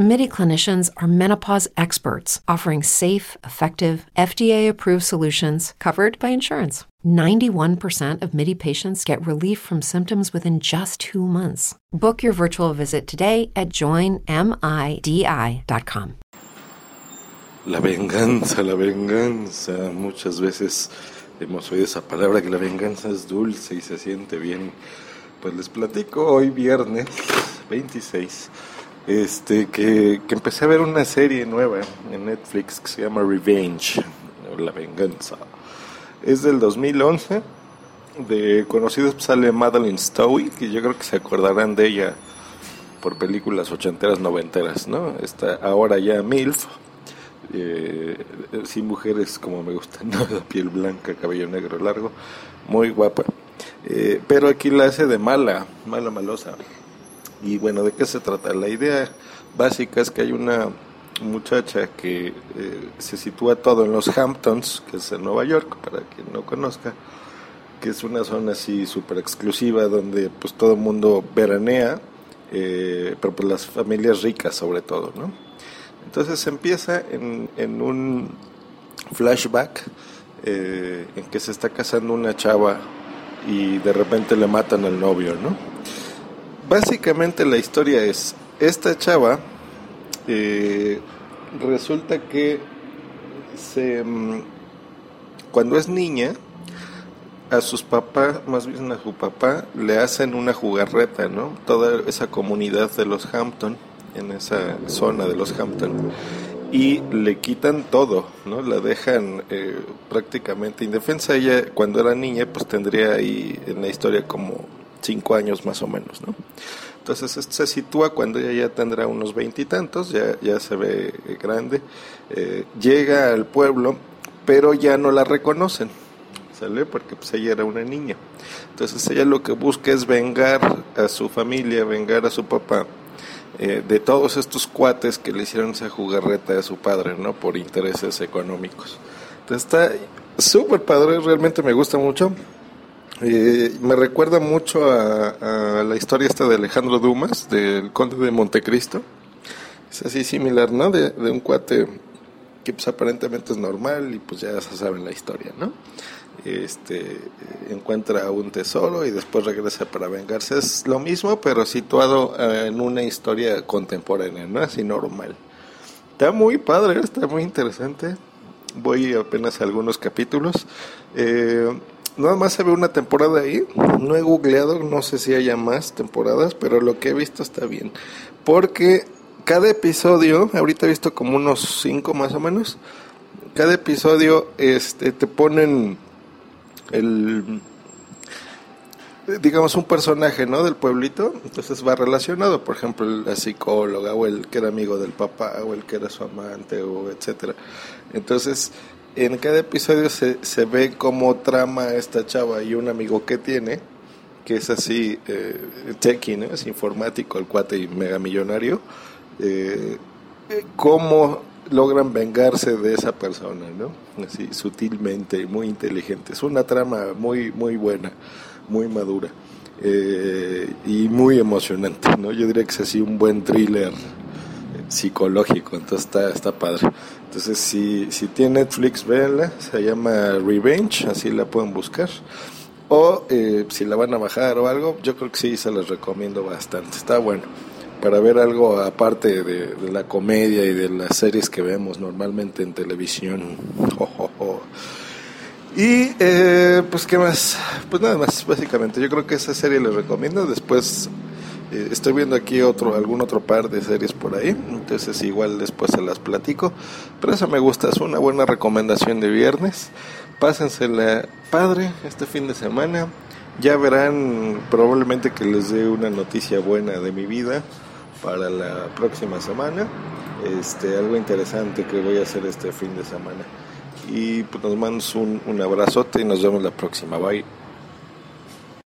MIDI clinicians are menopause experts offering safe, effective, FDA approved solutions covered by insurance. 91% of MIDI patients get relief from symptoms within just two months. Book your virtual visit today at joinmidi.com. La venganza, la venganza. Muchas veces hemos oído esa palabra que la venganza es dulce y se siente bien. Pues les platico hoy viernes 26 este que, empecé a ver una serie nueva en Netflix que se llama Revenge, o La venganza. Es del 2011. De conocidos sale Madeline Stowe, que yo creo que se acordarán de ella por películas ochenteras, noventeras, ¿no? Está ahora ya MILF, eh, sí, mujeres como me gustan, ¿no? piel blanca, cabello negro largo, muy guapa. Eh, pero aquí la hace de mala, mala, malosa. Y bueno, ¿de qué se trata? La idea básica es que hay una muchacha que eh, se sitúa todo en los Hamptons, que es en Nueva York, para quien no conozca, que es una zona así súper exclusiva donde pues todo el mundo veranea, eh, pero pues las familias ricas sobre todo, ¿no? Entonces empieza en, en un flashback eh, en que se está casando una chava y de repente le matan al novio, ¿no? Básicamente la historia es, esta chava eh, resulta que se, mm, cuando es niña, a sus papás, más bien a su papá, le hacen una jugarreta, ¿no? Toda esa comunidad de los Hampton en esa zona de los Hampton y le quitan todo, ¿no? La dejan eh, prácticamente indefensa. Ella cuando era niña pues tendría ahí en la historia como cinco años más o menos, ¿no? Entonces se sitúa cuando ella ya tendrá unos veintitantos, ya, ya se ve grande, eh, llega al pueblo, pero ya no la reconocen, ¿sale? Porque pues ella era una niña. Entonces ella lo que busca es vengar a su familia, vengar a su papá eh, de todos estos cuates que le hicieron esa jugarreta a su padre, ¿no? Por intereses económicos. Entonces está súper padre, realmente me gusta mucho. Eh, me recuerda mucho a, la historia esta de Alejandro Dumas, del conde de Montecristo. Es así similar, ¿no? De, un cuate que pues aparentemente es normal y pues ya se saben la historia, ¿no? este encuentra un tesoro y después regresa para vengarse. Es lo mismo, pero situado eh, en una historia contemporánea, no así normal. Está muy padre, está muy interesante. Voy apenas a algunos capítulos. Eh, nada más se ve una temporada ahí. No he googleado, no sé si haya más temporadas, pero lo que he visto está bien. Porque cada episodio, ahorita he visto como unos cinco más o menos. Cada episodio este, te ponen el digamos un personaje no del pueblito entonces va relacionado por ejemplo la psicóloga o el que era amigo del papá o el que era su amante o etcétera entonces en cada episodio se, se ve como trama esta chava y un amigo que tiene que es así eh, es informático el cuate y mega millonario eh, cómo logran vengarse de esa persona, ¿no? Así sutilmente, muy inteligente. Es una trama muy, muy buena, muy madura eh, y muy emocionante, ¿no? Yo diría que es así un buen thriller psicológico, entonces está, está padre. Entonces, si, si tiene Netflix, véanla, se llama Revenge, así la pueden buscar. O eh, si la van a bajar o algo, yo creo que sí, se las recomiendo bastante, está bueno para ver algo aparte de, la comedia y de las series que vemos normalmente en televisión. Y eh, pues qué más, pues nada más, básicamente. Yo creo que esa serie les recomiendo. Después eh, estoy viendo aquí otro, algún otro par de series por ahí, entonces igual después se las platico. Pero esa me gusta, es una buena recomendación de viernes. Pásensela padre este fin de semana. Ya verán probablemente que les dé una noticia buena de mi vida para la próxima semana. Este, algo interesante que voy a hacer este fin de semana. Y pues nos mandamos un, un abrazote y nos vemos la próxima. Bye.